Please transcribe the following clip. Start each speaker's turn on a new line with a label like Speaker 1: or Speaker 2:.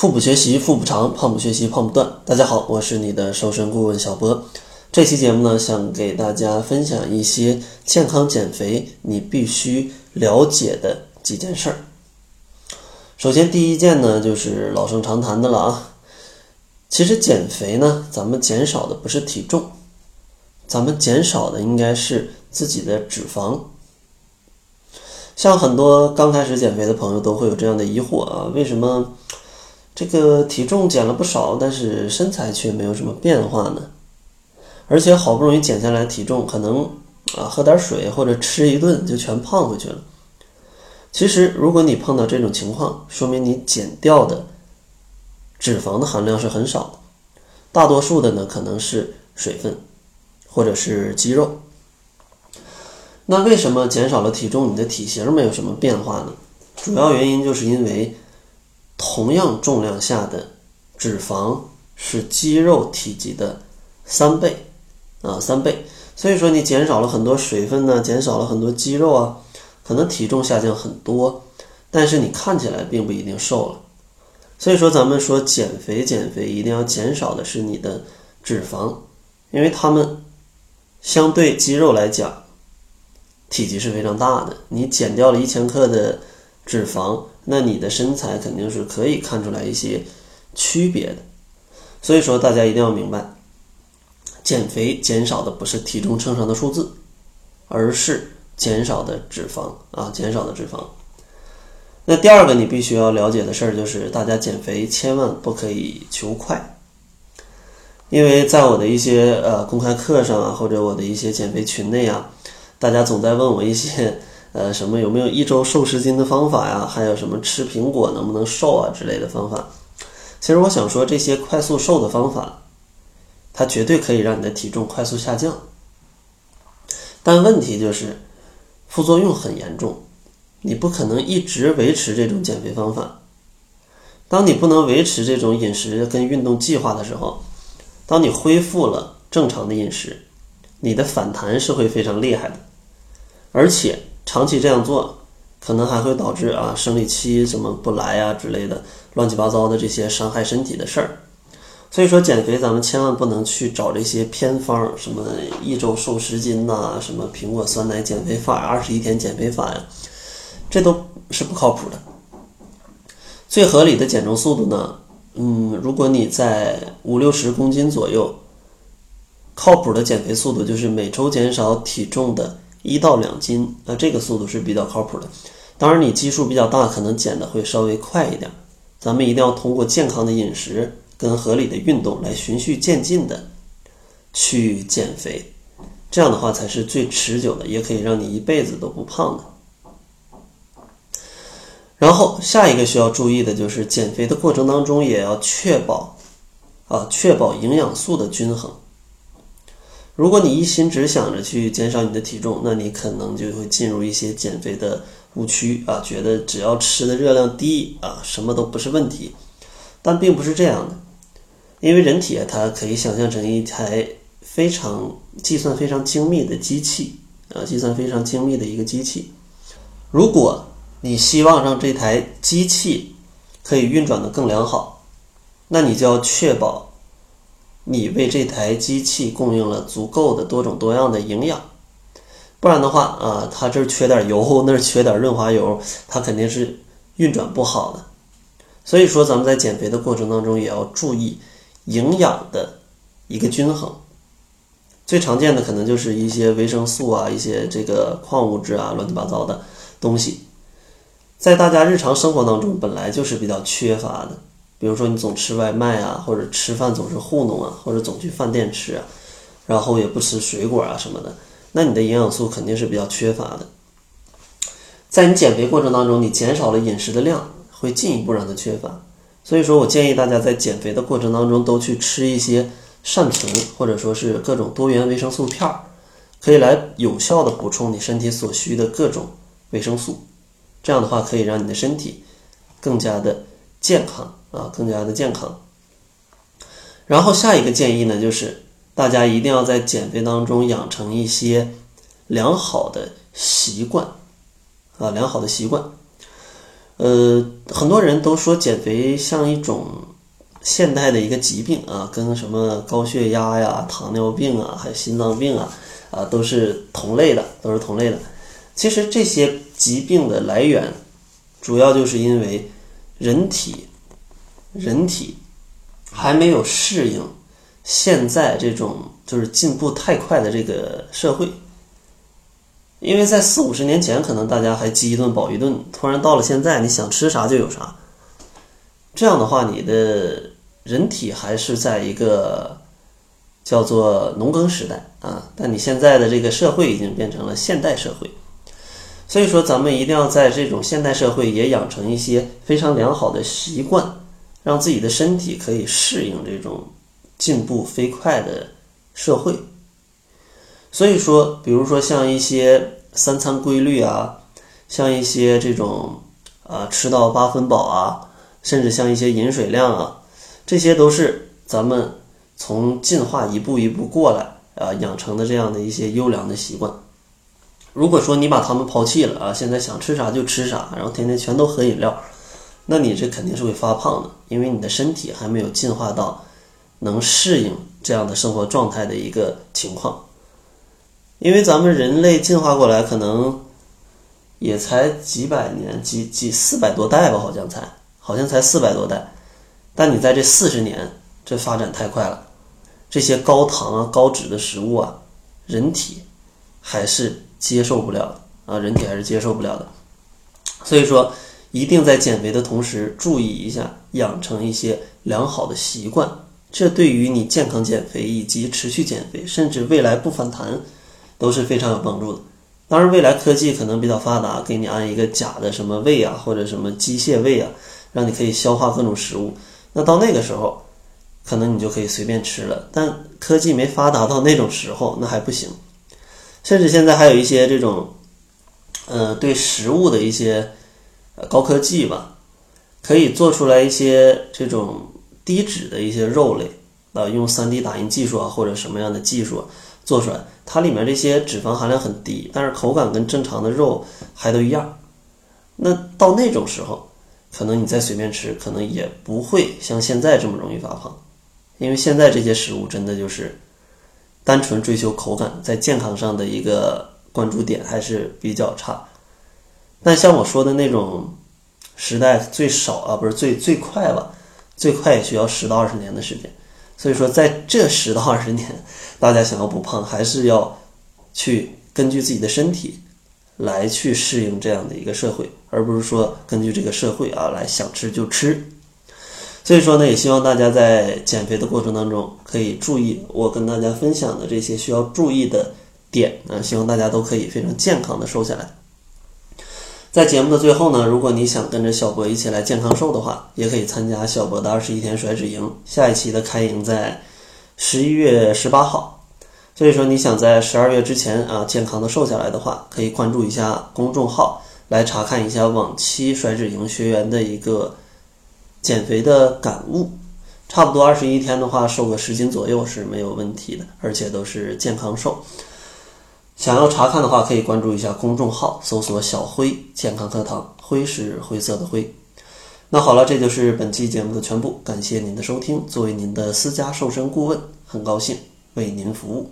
Speaker 1: 腹部学习腹部长，胖不学习胖不断。大家好，我是你的瘦身顾问小波。这期节目呢，想给大家分享一些健康减肥你必须了解的几件事儿。首先，第一件呢，就是老生常谈的了啊。其实减肥呢，咱们减少的不是体重，咱们减少的应该是自己的脂肪。像很多刚开始减肥的朋友都会有这样的疑惑啊，为什么？这个体重减了不少，但是身材却没有什么变化呢。而且好不容易减下来体重，可能啊喝点水或者吃一顿就全胖回去了。其实，如果你碰到这种情况，说明你减掉的脂肪的含量是很少的，大多数的呢可能是水分或者是肌肉。那为什么减少了体重，你的体型没有什么变化呢？主要原因就是因为。同样重量下的脂肪是肌肉体积的三倍啊，三倍。所以说你减少了很多水分呢，减少了很多肌肉啊，可能体重下降很多，但是你看起来并不一定瘦了。所以说咱们说减肥，减肥一定要减少的是你的脂肪，因为它们相对肌肉来讲，体积是非常大的。你减掉了一千克的脂肪。那你的身材肯定是可以看出来一些区别的，所以说大家一定要明白，减肥减少的不是体重秤上的数字，而是减少的脂肪啊，减少的脂肪。那第二个你必须要了解的事儿就是，大家减肥千万不可以求快，因为在我的一些呃公开课上啊，或者我的一些减肥群内啊，大家总在问我一些。呃，什么有没有一周瘦十斤的方法呀？还有什么吃苹果能不能瘦啊之类的方法？其实我想说，这些快速瘦的方法，它绝对可以让你的体重快速下降。但问题就是副作用很严重，你不可能一直维持这种减肥方法。当你不能维持这种饮食跟运动计划的时候，当你恢复了正常的饮食，你的反弹是会非常厉害的，而且。长期这样做，可能还会导致啊生理期什么不来啊之类的乱七八糟的这些伤害身体的事儿。所以说减肥，咱们千万不能去找这些偏方，什么一周瘦十斤呐，什么苹果酸奶减肥法、二十一天减肥法呀，这都是不靠谱的。最合理的减重速度呢，嗯，如果你在五六十公斤左右，靠谱的减肥速度就是每周减少体重的。一到两斤，那这个速度是比较靠谱的。当然，你基数比较大，可能减的会稍微快一点。咱们一定要通过健康的饮食跟合理的运动来循序渐进的去减肥，这样的话才是最持久的，也可以让你一辈子都不胖的。然后下一个需要注意的就是减肥的过程当中也要确保啊，确保营养素的均衡。如果你一心只想着去减少你的体重，那你可能就会进入一些减肥的误区啊，觉得只要吃的热量低啊，什么都不是问题。但并不是这样的，因为人体啊，它可以想象成一台非常计算非常精密的机器啊，计算非常精密的一个机器。如果你希望让这台机器可以运转的更良好，那你就要确保。你为这台机器供应了足够的多种多样的营养，不然的话啊，它这儿缺点油，那儿缺点润滑油，它肯定是运转不好的。所以说，咱们在减肥的过程当中也要注意营养的一个均衡。最常见的可能就是一些维生素啊，一些这个矿物质啊，乱七八糟的东西，在大家日常生活当中本来就是比较缺乏的。比如说你总吃外卖啊，或者吃饭总是糊弄啊，或者总去饭店吃啊，然后也不吃水果啊什么的，那你的营养素肯定是比较缺乏的。在你减肥过程当中，你减少了饮食的量，会进一步让它缺乏。所以说我建议大家在减肥的过程当中都去吃一些善存或者说是各种多元维生素片儿，可以来有效的补充你身体所需的各种维生素。这样的话可以让你的身体更加的健康。啊，更加的健康。然后下一个建议呢，就是大家一定要在减肥当中养成一些良好的习惯，啊，良好的习惯。呃，很多人都说减肥像一种现代的一个疾病啊，跟什么高血压呀、糖尿病啊，还有心脏病啊，啊，都是同类的，都是同类的。其实这些疾病的来源，主要就是因为人体，人体还没有适应现在这种就是进步太快的这个社会。因为在四五十年前，可能大家还饥一顿饱一顿，突然到了现在，你想吃啥就有啥。这样的话，你的人体还是在一个叫做农耕时代啊，但你现在的这个社会已经变成了现代社会，所以说咱们一定要在这种现代社会也养成一些非常良好的习惯，让自己的身体可以适应这种进步飞快的社会。所以说，比如说像一些三餐规律啊，像一些这种啊吃到八分饱啊，甚至像一些饮水量啊，这些都是咱们从进化一步一步过来啊养成的这样的一些优良的习惯。如果说你把它们抛弃了啊，现在想吃啥就吃啥，然后天天全都喝饮料，那你这肯定是会发胖的，因为你的身体还没有进化到能适应这样的生活状态的一个情况。因为咱们人类进化过来，可能也才几百年，几几四百多代吧，好像才，好像才四百多代。但你在这四十年，这发展太快了，这些高糖啊、高脂的食物啊，人体还是接受不了的啊，人体还是接受不了的。所以说，一定在减肥的同时，注意一下，养成一些良好的习惯，这对于你健康减肥以及持续减肥，甚至未来不反弹。都是非常有帮助的。当然，未来科技可能比较发达，给你安一个假的什么胃啊，或者什么机械胃啊，让你可以消化各种食物。那到那个时候，可能你就可以随便吃了。但科技没发达到那种时候，那还不行。甚至现在还有一些这种，呃，对食物的一些高科技吧，可以做出来一些这种低脂的一些肉类啊，用 3D 打印技术啊，或者什么样的技术。做出来，它里面这些脂肪含量很低，但是口感跟正常的肉还都一样。那到那种时候，可能你再随便吃，可能也不会像现在这么容易发胖，因为现在这些食物真的就是单纯追求口感，在健康上的一个关注点还是比较差。但像我说的那种时代最少啊，不是最最快吧？最快也需要十到二十年的时间。所以说，在这十到二十年，大家想要不胖，还是要去根据自己的身体来去适应这样的一个社会，而不是说根据这个社会啊来想吃就吃。所以说呢，也希望大家在减肥的过程当中可以注意我跟大家分享的这些需要注意的点啊，希望大家都可以非常健康的瘦下来。在节目的最后呢，如果你想跟着小博一起来健康瘦的话，也可以参加小博的二十一天甩脂营。下一期的开营在十一月十八号，所以说你想在十二月之前啊健康的瘦下来的话，可以关注一下公众号来查看一下往期甩脂营学员的一个减肥的感悟。差不多二十一天的话，瘦个十斤左右是没有问题的，而且都是健康瘦。想要查看的话，可以关注一下公众号，搜索“小辉健康课堂”，灰是灰色的灰。那好了，这就是本期节目的全部，感谢您的收听。作为您的私家瘦身顾问，很高兴为您服务。